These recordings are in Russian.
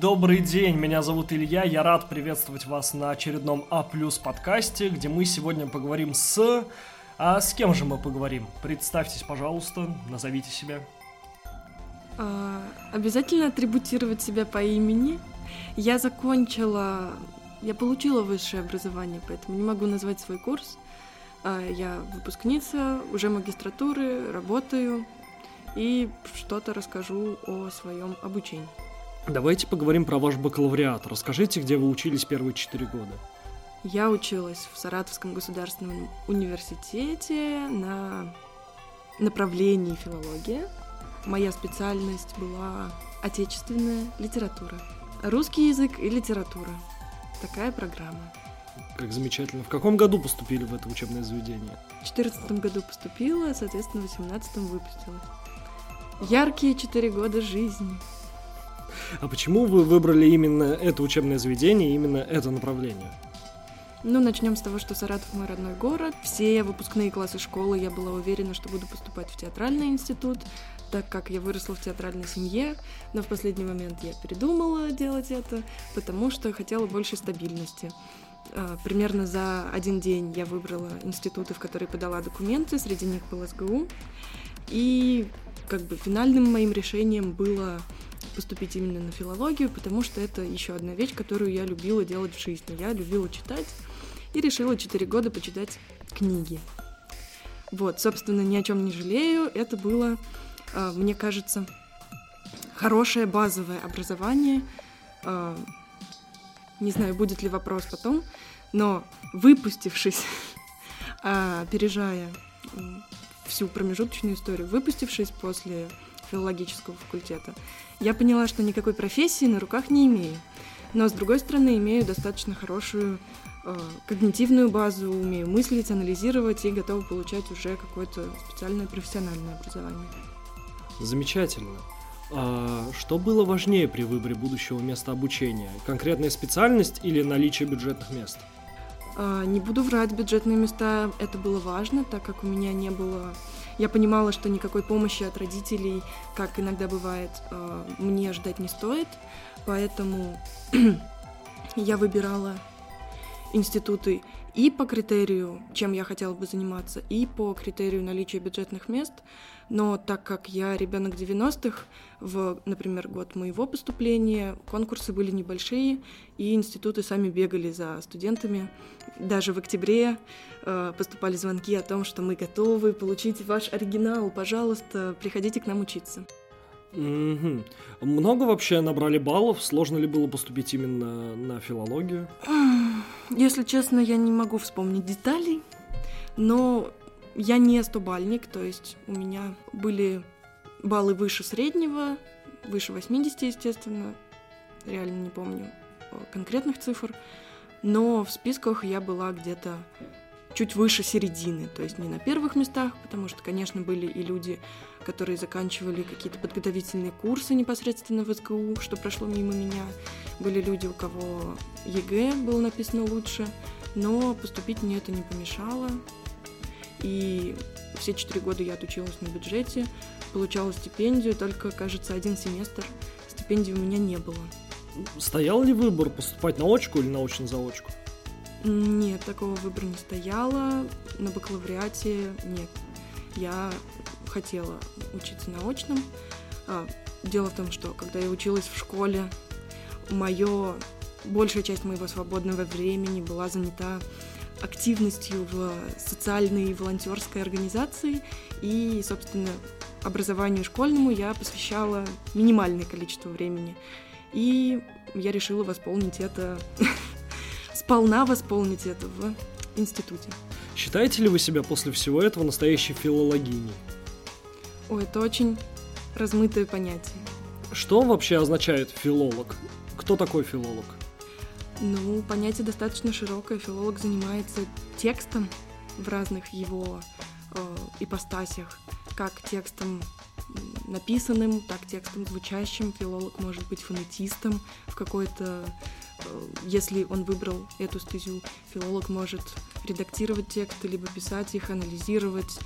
Добрый день, меня зовут Илья, я рад приветствовать вас на очередном А подкасте, где мы сегодня поговорим с... А с кем же мы поговорим? Представьтесь, пожалуйста, назовите себя. А, обязательно атрибутировать себя по имени. Я закончила, я получила высшее образование, поэтому не могу назвать свой курс. А, я выпускница, уже магистратуры, работаю и что-то расскажу о своем обучении. Давайте поговорим про ваш бакалавриат. Расскажите, где вы учились первые четыре года. Я училась в Саратовском государственном университете на направлении филология. Моя специальность была отечественная литература. Русский язык и литература. Такая программа. Как замечательно. В каком году поступили в это учебное заведение? В 2014 году поступила, соответственно, в 2018 выпустилась. Яркие четыре года жизни. А почему вы выбрали именно это учебное заведение, именно это направление? Ну, начнем с того, что Саратов мой родной город. Все выпускные классы школы я была уверена, что буду поступать в театральный институт, так как я выросла в театральной семье, но в последний момент я передумала делать это, потому что хотела больше стабильности. А, примерно за один день я выбрала институты, в которые подала документы, среди них был СГУ. И как бы финальным моим решением было поступить именно на филологию, потому что это еще одна вещь, которую я любила делать в жизни. Я любила читать и решила 4 года почитать книги. Вот, собственно, ни о чем не жалею. Это было, а, мне кажется, хорошее базовое образование. А, не знаю, будет ли вопрос потом, но выпустившись, а, опережая всю промежуточную историю, выпустившись после филологического факультета, я поняла, что никакой профессии на руках не имею. Но, с другой стороны, имею достаточно хорошую э, когнитивную базу, умею мыслить, анализировать и готова получать уже какое-то специальное профессиональное образование. Замечательно. А что было важнее при выборе будущего места обучения? Конкретная специальность или наличие бюджетных мест? А, не буду врать, бюджетные места это было важно, так как у меня не было я понимала, что никакой помощи от родителей, как иногда бывает, э, мне ждать не стоит, поэтому я выбирала институты и по критерию, чем я хотела бы заниматься, и по критерию наличия бюджетных мест. Но так как я ребенок 90-х, в, например, год моего поступления конкурсы были небольшие, и институты сами бегали за студентами. Даже в октябре э, поступали звонки о том, что мы готовы получить ваш оригинал, пожалуйста, приходите к нам учиться. Угу. Много вообще набрали баллов? Сложно ли было поступить именно на филологию? Если честно, я не могу вспомнить деталей, но я не стобальник, то есть у меня были баллы выше среднего, выше 80, естественно, реально не помню э, конкретных цифр, но в списках я была где-то чуть выше середины, то есть не на первых местах, потому что, конечно, были и люди, которые заканчивали какие-то подготовительные курсы непосредственно в СГУ, что прошло мимо меня. Были люди, у кого ЕГЭ было написано лучше, но поступить мне это не помешало. И все четыре года я отучилась на бюджете, получала стипендию, только, кажется, один семестр стипендии у меня не было. Стоял ли выбор поступать на очку или на очно-заочку? Нет, такого выбора не стояло. На бакалавриате нет. Я хотела учиться на очном. А, дело в том, что когда я училась в школе, мое большая часть моего свободного времени была занята активностью в социальной и волонтерской организации, и, собственно, образованию школьному я посвящала минимальное количество времени. И я решила восполнить это сполна восполнить это в институте. Считаете ли вы себя после всего этого настоящей филологиней? О, это очень размытое понятие. Что вообще означает филолог? Кто такой филолог? Ну, понятие достаточно широкое. Филолог занимается текстом в разных его э, ипостасях, как текстом написанным, так текстом звучащим. Филолог может быть фонетистом в какой-то Э, если он выбрал эту стезю, филолог может редактировать тексты, либо писать их, анализировать.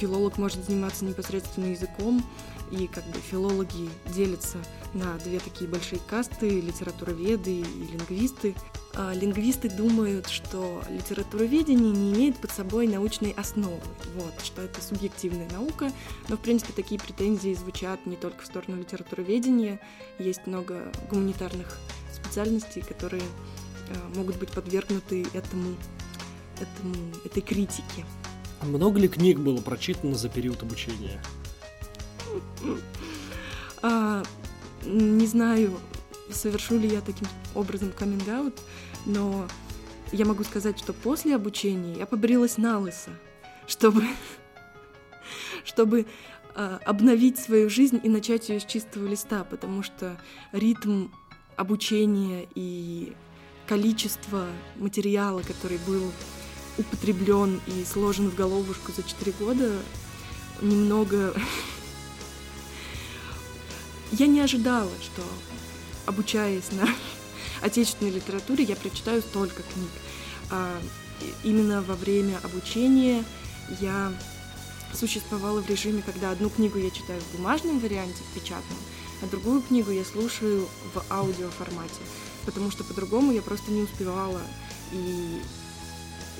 Филолог может заниматься непосредственно языком, и как бы филологи делятся на две такие большие касты — литературоведы и лингвисты. А лингвисты думают, что литературоведение не имеет под собой научной основы, вот, что это субъективная наука, но, в принципе, такие претензии звучат не только в сторону литературоведения, есть много гуманитарных специальностей, которые э, могут быть подвергнуты этому, этому, этой критике. А много ли книг было прочитано за период обучения? А, не знаю, совершу ли я таким образом каминг но я могу сказать, что после обучения я побрилась на лысо, чтобы, чтобы э, обновить свою жизнь и начать ее с чистого листа, потому что ритм обучения и количество материала, который был употреблен и сложен в головушку за 4 года, немного я не ожидала, что обучаясь на отечественной литературе, я прочитаю столько книг. А, именно во время обучения я существовала в режиме, когда одну книгу я читаю в бумажном варианте, в печатном, а другую книгу я слушаю в аудиоформате, потому что по-другому я просто не успевала. И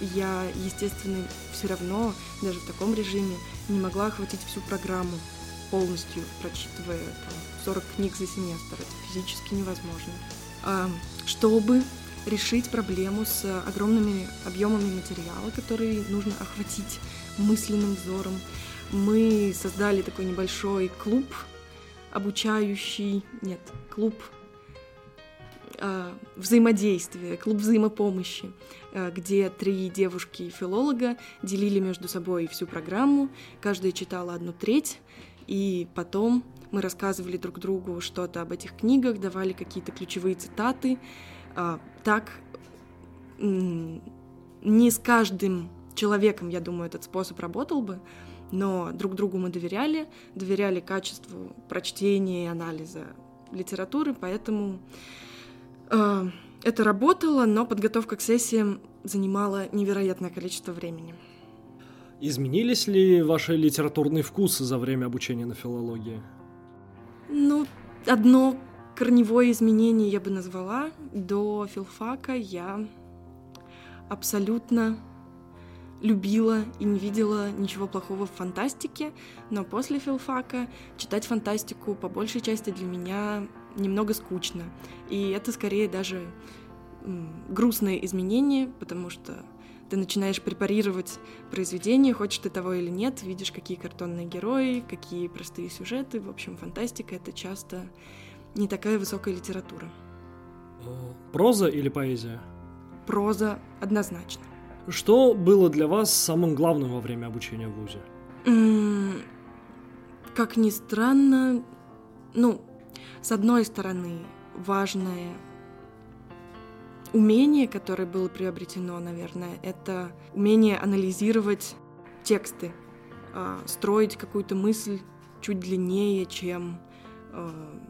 я, естественно, все равно, даже в таком режиме, не могла охватить всю программу полностью, прочитывая там, 40 книг за семестр. Это физически невозможно. Чтобы решить проблему с огромными объемами материала, который нужно охватить мысленным взором, мы создали такой небольшой клуб, обучающий, нет, клуб э, взаимодействия, клуб взаимопомощи, э, где три девушки-филолога делили между собой всю программу, каждая читала одну треть, и потом мы рассказывали друг другу что-то об этих книгах, давали какие-то ключевые цитаты. А, так не с каждым человеком, я думаю, этот способ работал бы, но друг другу мы доверяли, доверяли качеству прочтения и анализа литературы, поэтому это работало, но подготовка к сессиям занимала невероятное количество времени. Изменились ли ваши литературные вкусы за время обучения на филологии? Ну, одно корневое изменение я бы назвала. До филфака я абсолютно любила и не видела ничего плохого в фантастике, но после филфака читать фантастику по большей части для меня немного скучно. И это скорее даже грустное изменение, потому что ты начинаешь препарировать произведение, хочешь ты того или нет, видишь, какие картонные герои, какие простые сюжеты. В общем, фантастика — это часто не такая высокая литература. Проза или поэзия? Проза однозначно. Что было для вас самым главным во время обучения в ВУЗе? Как ни странно, ну, с одной стороны, важное умение, которое было приобретено, наверное, это умение анализировать тексты, а, строить какую-то мысль чуть длиннее, чем а,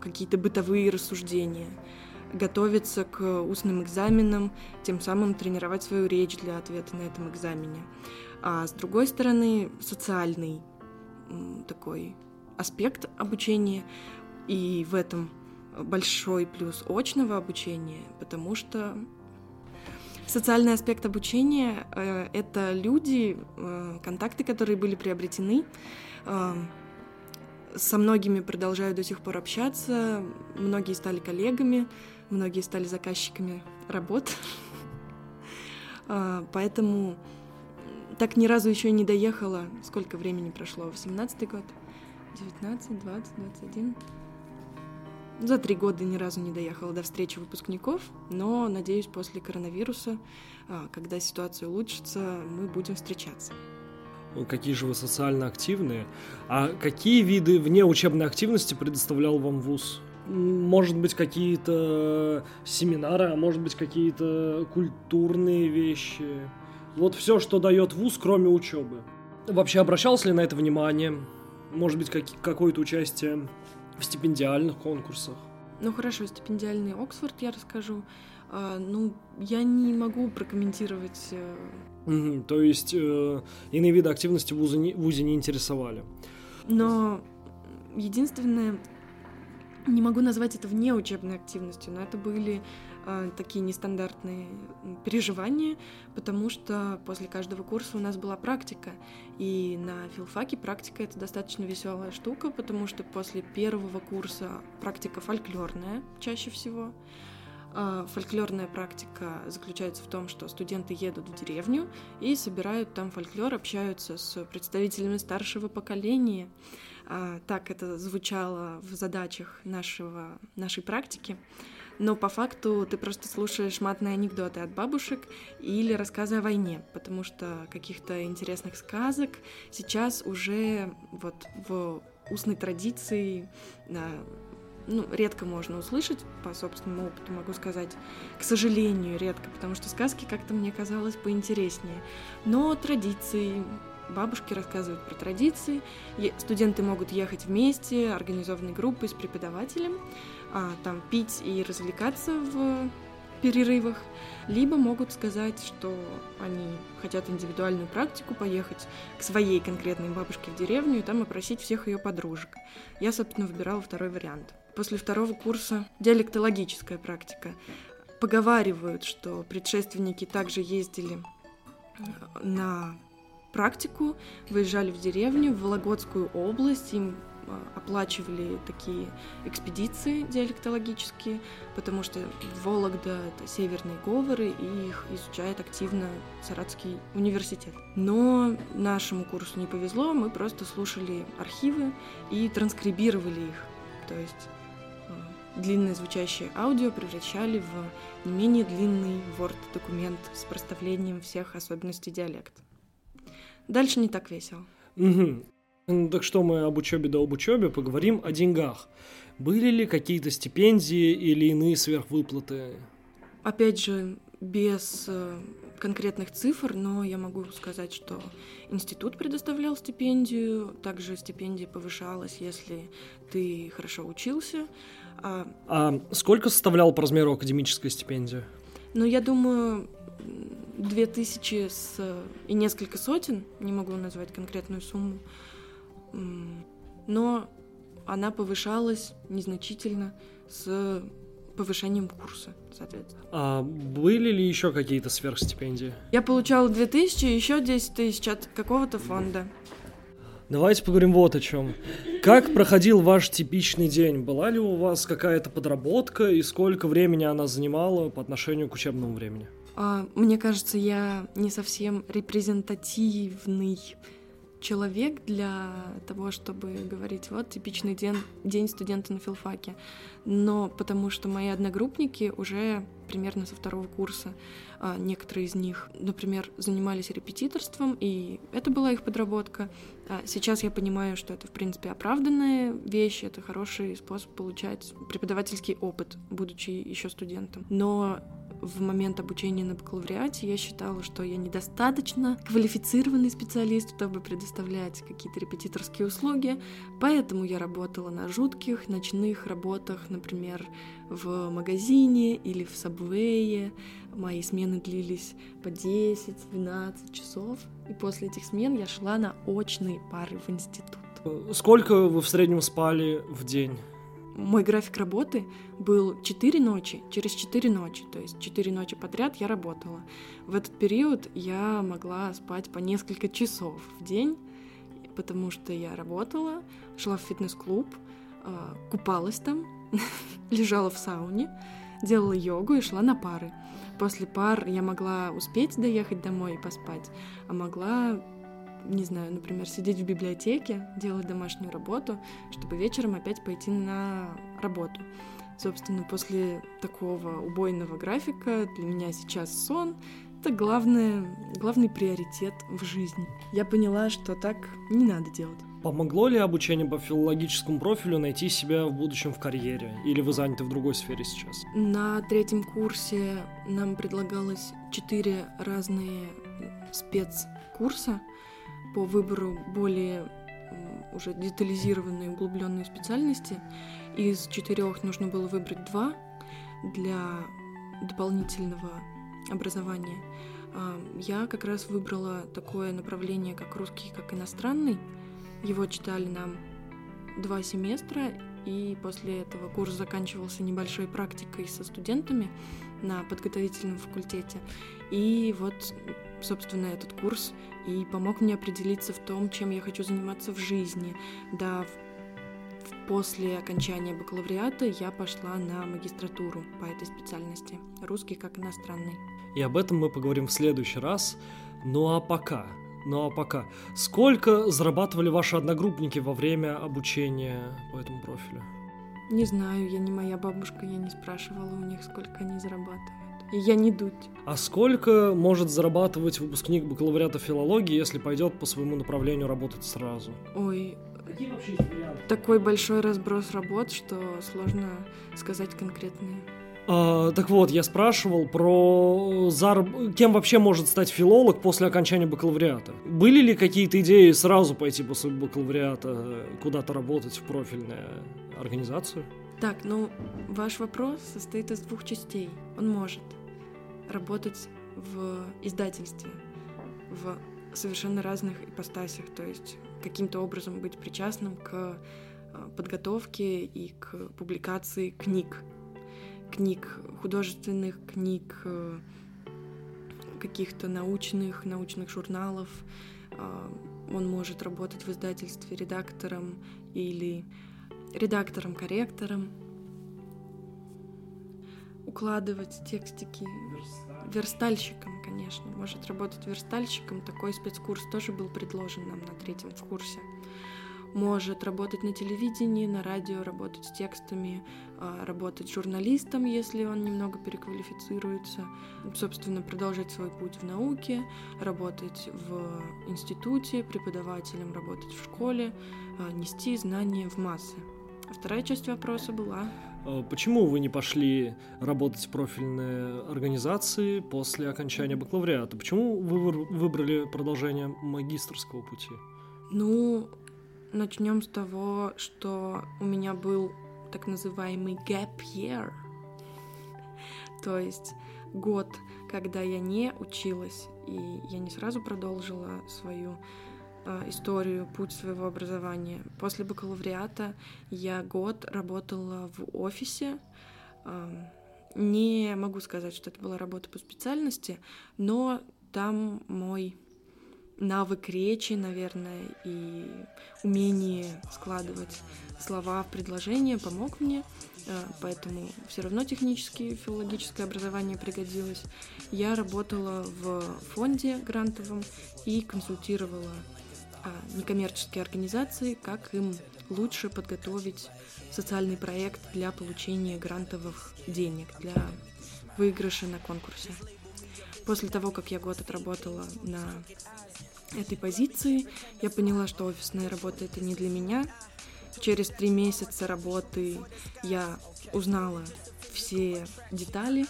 какие-то бытовые рассуждения, готовиться к устным экзаменам, тем самым тренировать свою речь для ответа на этом экзамене. А с другой стороны, социальный такой аспект обучения, и в этом большой плюс очного обучения, потому что социальный аспект обучения э, — это люди, э, контакты, которые были приобретены. Э, со многими продолжаю до сих пор общаться, многие стали коллегами, многие стали заказчиками работ. Э, поэтому так ни разу еще не доехала. Сколько времени прошло? 18 год? 19, 20, 21? За три года ни разу не доехала до встречи выпускников, но, надеюсь, после коронавируса, а, когда ситуация улучшится, мы будем встречаться. Какие же вы социально активные. А какие виды внеучебной активности предоставлял вам ВУЗ? Может быть, какие-то семинары, а может быть, какие-то культурные вещи. Вот все, что дает ВУЗ, кроме учебы. Вообще обращался ли на это внимание? Может быть, как- какое-то участие в стипендиальных конкурсах? Ну хорошо, стипендиальный Оксфорд я расскажу. А, ну, я не могу прокомментировать. Угу, то есть э, иные виды активности в не, в ВУЗе не интересовали. Но единственное, не могу назвать это вне учебной активностью, но это были э, такие нестандартные переживания, потому что после каждого курса у нас была практика, и на филфаке практика это достаточно веселая штука, потому что после первого курса практика фольклорная чаще всего. Э, фольклорная практика заключается в том, что студенты едут в деревню и собирают там фольклор, общаются с представителями старшего поколения. А, так это звучало в задачах нашего, нашей практики. Но по факту ты просто слушаешь матные анекдоты от бабушек или рассказы о войне, потому что каких-то интересных сказок сейчас уже вот в устной традиции ну, редко можно услышать, по собственному опыту могу сказать, к сожалению, редко, потому что сказки как-то мне казалось поинтереснее. Но традиции, бабушки рассказывают про традиции, студенты могут ехать вместе, организованной группой с преподавателем, а, там пить и развлекаться в перерывах, либо могут сказать, что они хотят индивидуальную практику, поехать к своей конкретной бабушке в деревню и там опросить всех ее подружек. Я, собственно, выбирала второй вариант. После второго курса диалектологическая практика. Поговаривают, что предшественники также ездили на практику, выезжали в деревню, в Вологодскую область, им а, оплачивали такие экспедиции диалектологические, потому что Вологда — это северные говоры, и их изучает активно Саратский университет. Но нашему курсу не повезло, мы просто слушали архивы и транскрибировали их. То есть а, длинное звучащее аудио превращали в не менее длинный Word-документ с проставлением всех особенностей диалекта. Дальше не так весело. Угу. Ну, так что мы об учебе да об учебе поговорим о деньгах. Были ли какие-то стипендии или иные сверхвыплаты? Опять же, без э, конкретных цифр, но я могу сказать, что институт предоставлял стипендию, также стипендия повышалась, если ты хорошо учился. А, а сколько составляла по размеру академическая стипендия? Ну, я думаю, две тысячи с... и несколько сотен, не могу назвать конкретную сумму, но она повышалась незначительно с повышением курса, соответственно. А были ли еще какие-то сверхстипендии? Я получала 2000, еще 10 тысяч от какого-то фонда. Давайте поговорим вот о чем. Как проходил ваш типичный день? Была ли у вас какая-то подработка и сколько времени она занимала по отношению к учебному времени? А, мне кажется, я не совсем репрезентативный человек для того, чтобы говорить, вот типичный день, день студента на филфаке. Но потому что мои одногруппники уже примерно со второго курса, а, некоторые из них, например, занимались репетиторством, и это была их подработка. А сейчас я понимаю, что это, в принципе, оправданная вещь, это хороший способ получать преподавательский опыт, будучи еще студентом. Но в момент обучения на бакалавриате я считала, что я недостаточно квалифицированный специалист, чтобы предоставлять какие-то репетиторские услуги, поэтому я работала на жутких ночных работах, например, в магазине или в сабвее. Мои смены длились по 10-12 часов, и после этих смен я шла на очные пары в институт. Сколько вы в среднем спали в день? Мой график работы был 4 ночи, через 4 ночи, то есть 4 ночи подряд я работала. В этот период я могла спать по несколько часов в день, потому что я работала, шла в фитнес-клуб, а, купалась там, лежала в сауне, делала йогу и шла на пары. После пар я могла успеть доехать домой и поспать, а могла не знаю, например, сидеть в библиотеке, делать домашнюю работу, чтобы вечером опять пойти на работу. Собственно, после такого убойного графика для меня сейчас сон — это главное, главный приоритет в жизни. Я поняла, что так не надо делать. Помогло ли обучение по филологическому профилю найти себя в будущем в карьере? Или вы заняты в другой сфере сейчас? На третьем курсе нам предлагалось четыре разные спецкурса — по выбору более уже детализированной, углубленной специальности. Из четырех нужно было выбрать два. Для дополнительного образования. А, я как раз выбрала такое направление, как русский, как иностранный. Его читали нам два семестра, и после этого курс заканчивался небольшой практикой со студентами на подготовительном факультете. И вот, собственно, этот курс и помог мне определиться в том, чем я хочу заниматься в жизни. Да, после окончания бакалавриата я пошла на магистратуру по этой специальности. Русский как иностранный. И об этом мы поговорим в следующий раз. Ну а пока, ну а пока, сколько зарабатывали ваши одногруппники во время обучения по этому профилю? Не знаю, я не моя бабушка, я не спрашивала у них, сколько они зарабатывают. И я не дуть. А сколько может зарабатывать выпускник бакалавриата филологии, если пойдет по своему направлению работать сразу? Ой, Какие вообще есть варианты? Такой большой разброс работ, что сложно сказать конкретные. А, так вот, я спрашивал про зараб... кем вообще может стать филолог после окончания бакалавриата. Были ли какие-то идеи сразу пойти после бакалавриата куда-то работать в профильную организацию? Так, ну, ваш вопрос состоит из двух частей. Он может работать в издательстве, в совершенно разных ипостасях, то есть каким-то образом быть причастным к а, подготовке и к публикации книг книг, художественных книг, э, каких-то научных, научных журналов. А, он может работать в издательстве редактором или редактором-корректором, укладывать текстики, верстальщиком, конечно, может работать верстальщиком. Такой спецкурс тоже был предложен нам на третьем курсе может работать на телевидении, на радио, работать с текстами, а, работать журналистом, если он немного переквалифицируется, собственно, продолжать свой путь в науке, работать в институте, преподавателем, работать в школе, а, нести знания в массы. Вторая часть вопроса была... А почему вы не пошли работать в профильные организации после окончания бакалавриата? Почему вы выбрали продолжение магистрского пути? Ну, Начнем с того, что у меня был так называемый gap year, то есть год, когда я не училась, и я не сразу продолжила свою э, историю, путь своего образования. После бакалавриата я год работала в офисе. Э, не могу сказать, что это была работа по специальности, но там мой навык речи, наверное, и умение складывать слова в предложения помог мне, э, поэтому все равно техническое филологическое образование пригодилось. Я работала в фонде грантовом и консультировала некоммерческие организации, как им лучше подготовить социальный проект для получения грантовых денег, для выигрыша на конкурсе. После того, как я год отработала на этой позиции, я поняла, что офисная работа это не для меня. Через три месяца работы я узнала все детали,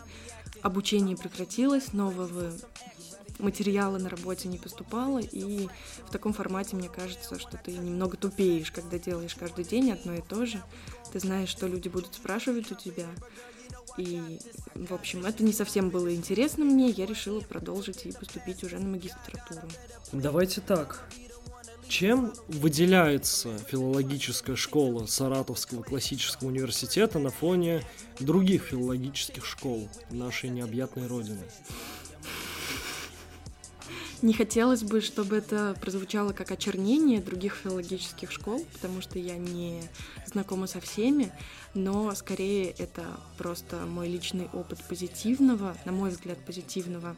обучение прекратилось, нового материала на работе не поступало, и в таком формате мне кажется, что ты немного тупеешь, когда делаешь каждый день одно и то же. Ты знаешь, что люди будут спрашивать у тебя, и, в общем, это не совсем было интересно мне, я решила продолжить и поступить уже на магистратуру. Давайте так. Чем выделяется филологическая школа Саратовского классического университета на фоне других филологических школ нашей необъятной родины? Не хотелось бы, чтобы это прозвучало как очернение других филологических школ, потому что я не знакома со всеми, но скорее это просто мой личный опыт позитивного, на мой взгляд, позитивного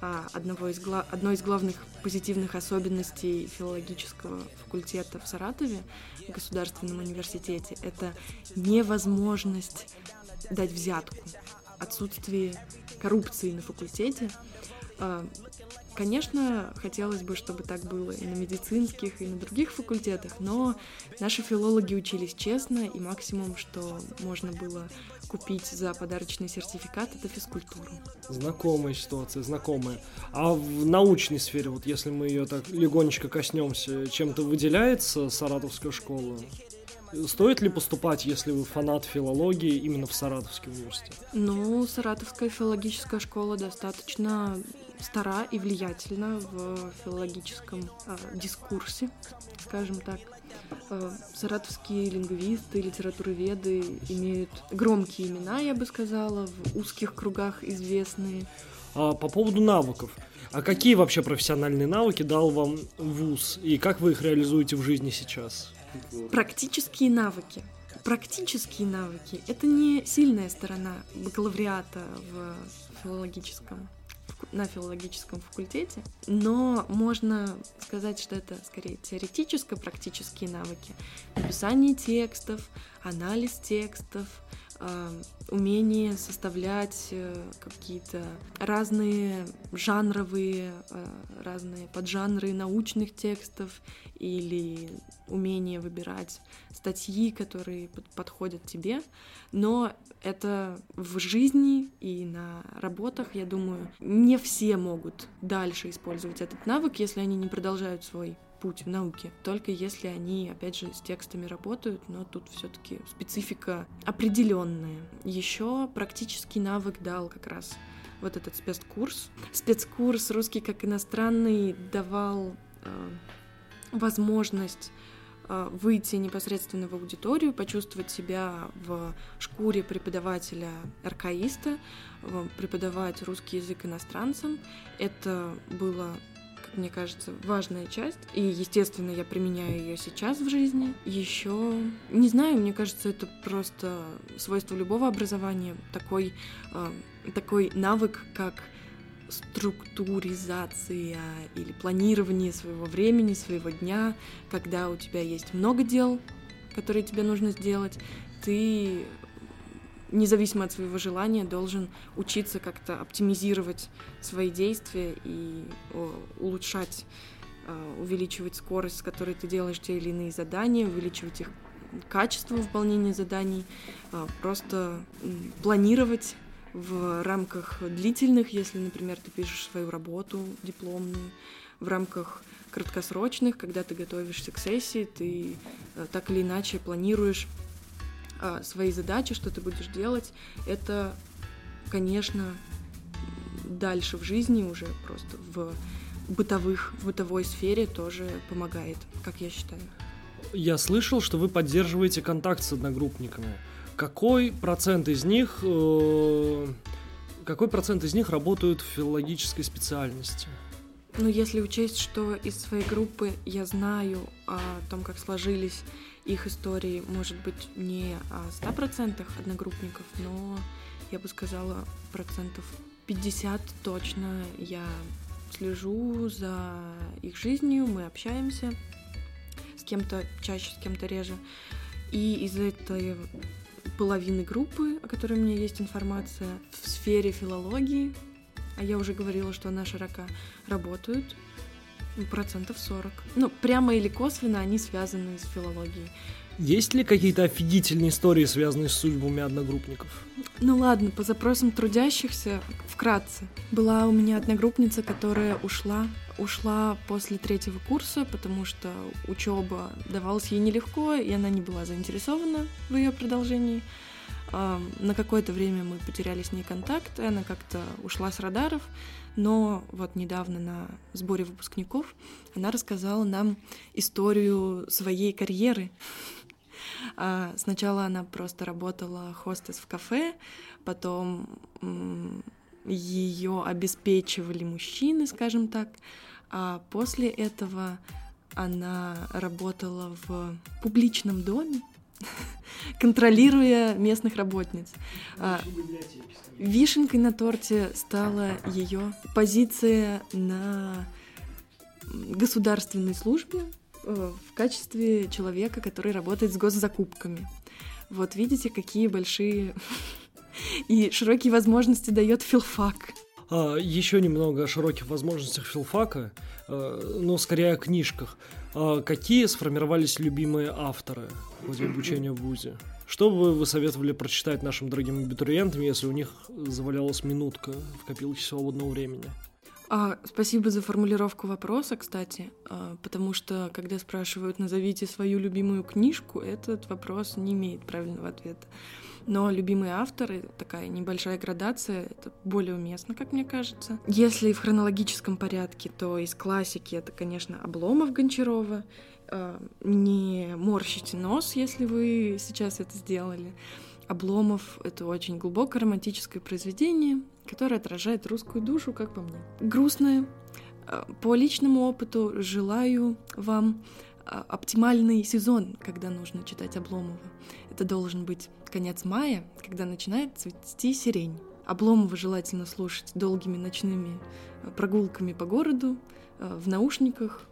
а, одного из гла... одной из главных позитивных особенностей филологического факультета в Саратове, в Государственном университете, это невозможность дать взятку, отсутствие коррупции на факультете. Конечно, хотелось бы, чтобы так было и на медицинских, и на других факультетах, но наши филологи учились честно, и максимум, что можно было купить за подарочный сертификат, это физкультуру. Знакомая ситуация, знакомая. А в научной сфере, вот если мы ее так легонечко коснемся, чем-то выделяется Саратовская школа? Стоит ли поступать, если вы фанат филологии, именно в Саратовский университет? Ну, Саратовская филологическая школа достаточно стара и влиятельна в филологическом э, дискурсе, скажем так. Э, саратовские лингвисты, литературоведы имеют громкие имена, я бы сказала, в узких кругах известные. А, по поводу навыков. А какие вообще профессиональные навыки дал вам ВУЗ и как вы их реализуете в жизни сейчас? Практические навыки. Практические навыки — это не сильная сторона бакалавриата в филологическом на филологическом факультете, но можно сказать, что это скорее теоретическо-практические навыки. Написание текстов, анализ текстов, э, умение составлять э, какие-то разные жанровые, э, разные поджанры научных текстов или умение выбирать статьи, которые подходят тебе. Но это в жизни и на работах, я думаю, не все могут дальше использовать этот навык, если они не продолжают свой путь в науке, только если они, опять же, с текстами работают, но тут все-таки специфика определенная. Еще практический навык дал как раз вот этот спецкурс. Спецкурс русский как иностранный давал э, возможность э, выйти непосредственно в аудиторию, почувствовать себя в шкуре преподавателя-аркаиста, преподавать русский язык иностранцам. Это было мне кажется, важная часть. И, естественно, я применяю ее сейчас в жизни. Еще, не знаю, мне кажется, это просто свойство любого образования. Такой, э, такой навык, как структуризация или планирование своего времени, своего дня, когда у тебя есть много дел, которые тебе нужно сделать, ты независимо от своего желания, должен учиться как-то оптимизировать свои действия и улучшать, а, увеличивать скорость, с которой ты делаешь те или иные задания, увеличивать их качество выполнения заданий, а, просто планировать в рамках длительных, если, например, ты пишешь свою работу дипломную, в рамках краткосрочных, когда ты готовишься к сессии, ты а, так или иначе планируешь свои задачи, что ты будешь делать, это, конечно, дальше в жизни уже просто в бытовых, в бытовой сфере тоже помогает, как я считаю. Я слышал, что вы поддерживаете контакт с одногруппниками. Какой процент из них, э, какой процент из них работают в филологической специальности? Ну, если учесть, что из своей группы я знаю о том, как сложились их истории, может быть, не о 100% одногруппников, но я бы сказала, процентов 50 точно я слежу за их жизнью, мы общаемся с кем-то чаще, с кем-то реже. И из этой половины группы, о которой у меня есть информация, в сфере филологии, а я уже говорила, что она широка, работают Процентов 40. Ну, прямо или косвенно они связаны с филологией. Есть ли какие-то офигительные истории, связанные с судьбами одногруппников? Ну ладно, по запросам трудящихся, вкратце. Была у меня одногруппница, которая ушла, ушла после третьего курса, потому что учеба давалась ей нелегко, и она не была заинтересована в ее продолжении. На какое-то время мы потеряли с ней контакт, и она как-то ушла с радаров, но вот недавно на сборе выпускников она рассказала нам историю своей карьеры. А, сначала она просто работала хостес в кафе, потом ее обеспечивали мужчины, скажем так, а после этого она работала в публичном доме, контролируя местных работниц. А, вишенкой на торте стала ее позиция на государственной службе э, в качестве человека, который работает с госзакупками. Вот видите, какие большие и широкие возможности дает филфак. А, еще немного о широких возможностях филфака, э, но скорее о книжках. А какие сформировались любимые авторы в ходе обучения в ВУЗе? Что бы вы советовали прочитать нашим дорогим абитуриентам, если у них завалялась минутка в копилке свободного времени? А, спасибо за формулировку вопроса, кстати, а, потому что, когда спрашивают «назовите свою любимую книжку», этот вопрос не имеет правильного ответа. Но любимые авторы, такая небольшая градация, это более уместно, как мне кажется. Если в хронологическом порядке, то из классики это, конечно, Обломов Гончарова. А, не морщите нос, если вы сейчас это сделали. Обломов — это очень глубокое романтическое произведение, которое отражает русскую душу, как по мне. Грустное. А, по личному опыту желаю вам оптимальный сезон, когда нужно читать Обломова. Это должен быть конец мая, когда начинает цвести сирень. Обломова желательно слушать долгими ночными а, прогулками по городу, в наушниках,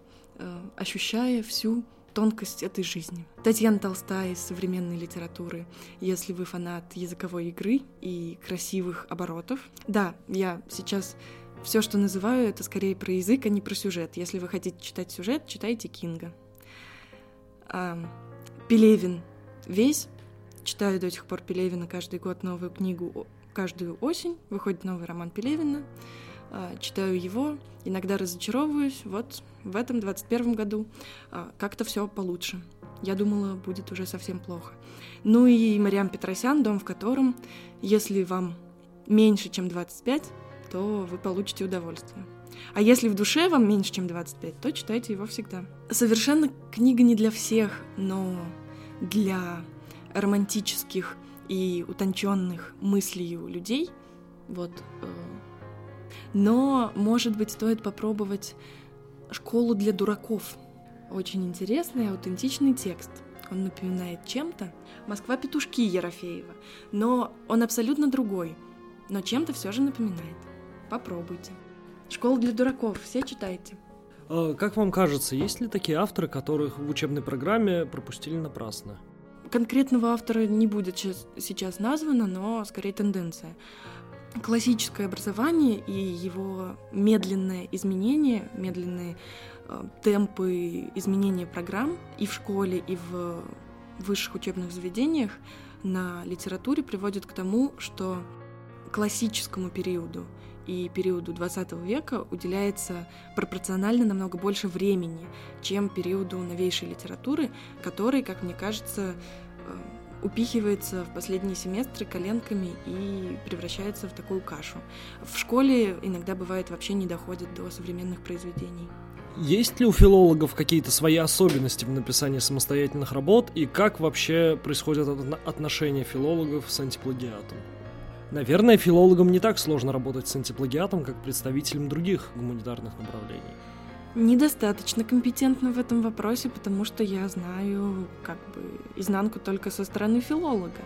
ощущая всю тонкость этой жизни. Татьяна Толстая из современной литературы, если вы фанат языковой игры и красивых оборотов. Да, я сейчас все, что называю, это скорее про язык, а не про сюжет. Если вы хотите читать сюжет, читайте Кинга. А, Пелевин весь. Читаю до сих пор Пелевина каждый год новую книгу. Каждую осень выходит новый роман Пелевина. А, читаю его, иногда разочаровываюсь. Вот в этом 21 году а, как-то все получше. Я думала, будет уже совсем плохо. Ну и Мариам Петросян, дом в котором, если вам меньше, чем 25, то вы получите удовольствие. А если в душе вам меньше, чем 25, то читайте его всегда. Совершенно книга не для всех, но для романтических и утонченных мыслей у людей. Вот э, но, может быть, стоит попробовать «Школу для дураков». Очень интересный, аутентичный текст. Он напоминает чем-то «Москва-петушки» Ерофеева, но он абсолютно другой, но чем-то все же напоминает. Попробуйте. «Школа для дураков» все читайте. А, как вам кажется, есть ли такие авторы, которых в учебной программе пропустили напрасно? Конкретного автора не будет сейчас названо, но скорее тенденция классическое образование и его медленное изменение, медленные э, темпы изменения программ и в школе, и в высших учебных заведениях на литературе приводит к тому, что классическому периоду и периоду 20 века уделяется пропорционально намного больше времени, чем периоду новейшей литературы, который, как мне кажется, э, упихивается в последние семестры коленками и превращается в такую кашу. В школе иногда бывает вообще не доходит до современных произведений. Есть ли у филологов какие-то свои особенности в написании самостоятельных работ и как вообще происходят отношения филологов с антиплагиатом? Наверное, филологам не так сложно работать с антиплагиатом, как представителям других гуманитарных направлений недостаточно компетентна в этом вопросе, потому что я знаю как бы изнанку только со стороны филолога.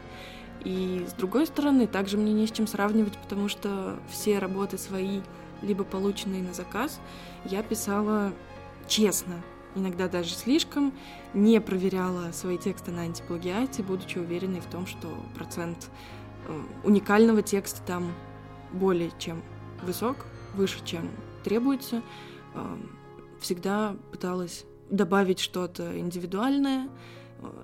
И с другой стороны, также мне не с чем сравнивать, потому что все работы свои, либо полученные на заказ, я писала честно, иногда даже слишком, не проверяла свои тексты на антиплагиате, будучи уверенной в том, что процент уникального текста там более чем высок, выше, чем требуется всегда пыталась добавить что-то индивидуальное,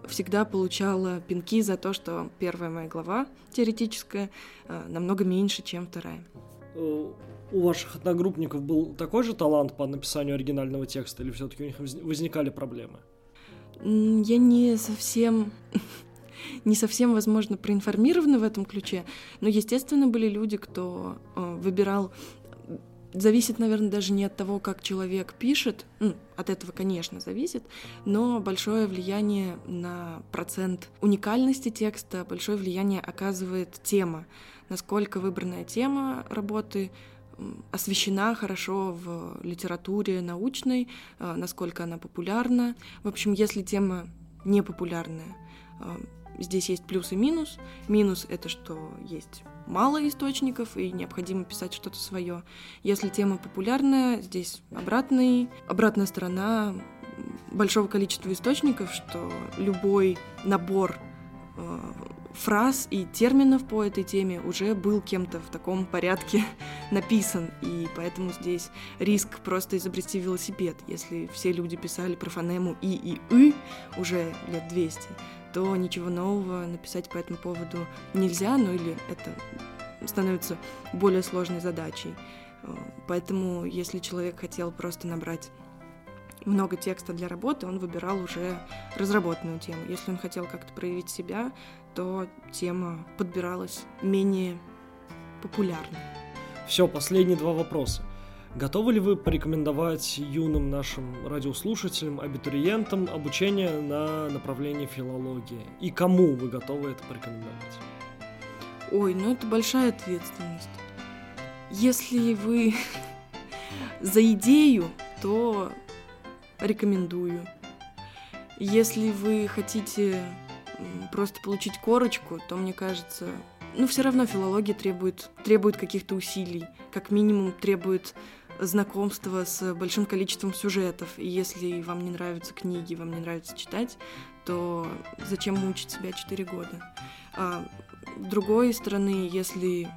всегда получала пинки за то, что первая моя глава теоретическая э, намного меньше, чем вторая. Э, у ваших одногруппников был такой же талант по написанию оригинального текста, или все-таки у них возникали проблемы? Я не совсем не совсем, возможно, проинформированы в этом ключе, но, естественно, были люди, кто э, выбирал зависит, наверное, даже не от того, как человек пишет, ну, от этого, конечно, зависит, но большое влияние на процент уникальности текста, большое влияние оказывает тема, насколько выбранная тема работы освещена хорошо в литературе научной, а, насколько она популярна. В общем, если тема не популярная, а, здесь есть плюс и минус. Минус — это что есть мало источников и необходимо писать что-то свое. Если тема популярная, здесь обратный, обратная сторона большого количества источников, что любой набор э, фраз и терминов по этой теме уже был кем-то в таком порядке написан, и поэтому здесь риск просто изобрести велосипед. Если все люди писали про фонему «и» и «ы» уже лет 200, то ничего нового написать по этому поводу нельзя, ну или это становится более сложной задачей. Поэтому, если человек хотел просто набрать много текста для работы, он выбирал уже разработанную тему. Если он хотел как-то проявить себя, то тема подбиралась менее популярной. Все, последние два вопроса. Готовы ли вы порекомендовать юным нашим радиослушателям, абитуриентам обучение на направлении филологии? И кому вы готовы это порекомендовать? Ой, ну это большая ответственность. Если вы за идею, то рекомендую. Если вы хотите просто получить корочку, то мне кажется, ну все равно филология требует, требует каких-то усилий, как минимум требует знакомства с большим количеством сюжетов. И если вам не нравятся книги, вам не нравится читать, то зачем мучить себя 4 года? А, с другой стороны, если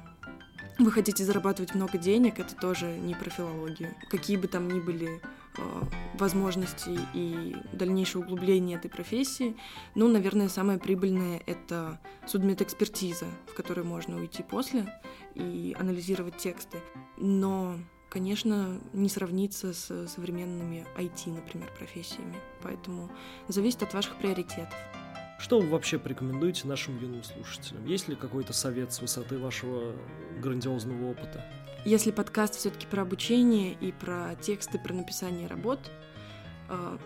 вы хотите зарабатывать много денег, это тоже не про филологию. Какие бы там ни были э, возможности и дальнейшее углубление этой профессии, ну, наверное, самое прибыльное — это судмедэкспертиза, в которой можно уйти после и анализировать тексты. Но конечно, не сравнится с современными IT, например, профессиями. Поэтому зависит от ваших приоритетов. Что вы вообще порекомендуете нашим юным слушателям? Есть ли какой-то совет с высоты вашего грандиозного опыта? Если подкаст все-таки про обучение и про тексты, про написание работ, а,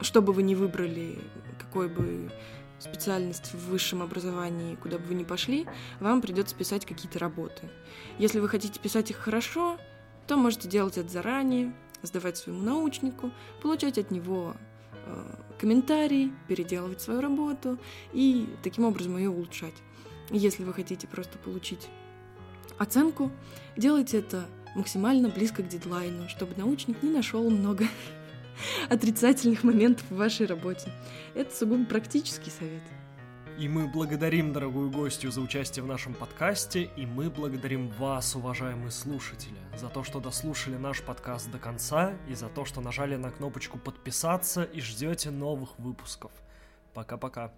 что бы вы ни выбрали, какой бы специальность в высшем образовании, куда бы вы ни пошли, вам придется писать какие-то работы. Если вы хотите писать их хорошо, то можете делать это заранее, сдавать своему научнику, получать от него э, комментарий, переделывать свою работу и таким образом ее улучшать. Если вы хотите просто получить оценку, делайте это максимально близко к дедлайну, чтобы научник не нашел много отрицательных моментов в вашей работе. Это сугубо практический совет. И мы благодарим дорогую гостью за участие в нашем подкасте, и мы благодарим вас, уважаемые слушатели, за то, что дослушали наш подкаст до конца, и за то, что нажали на кнопочку подписаться и ждете новых выпусков. Пока-пока.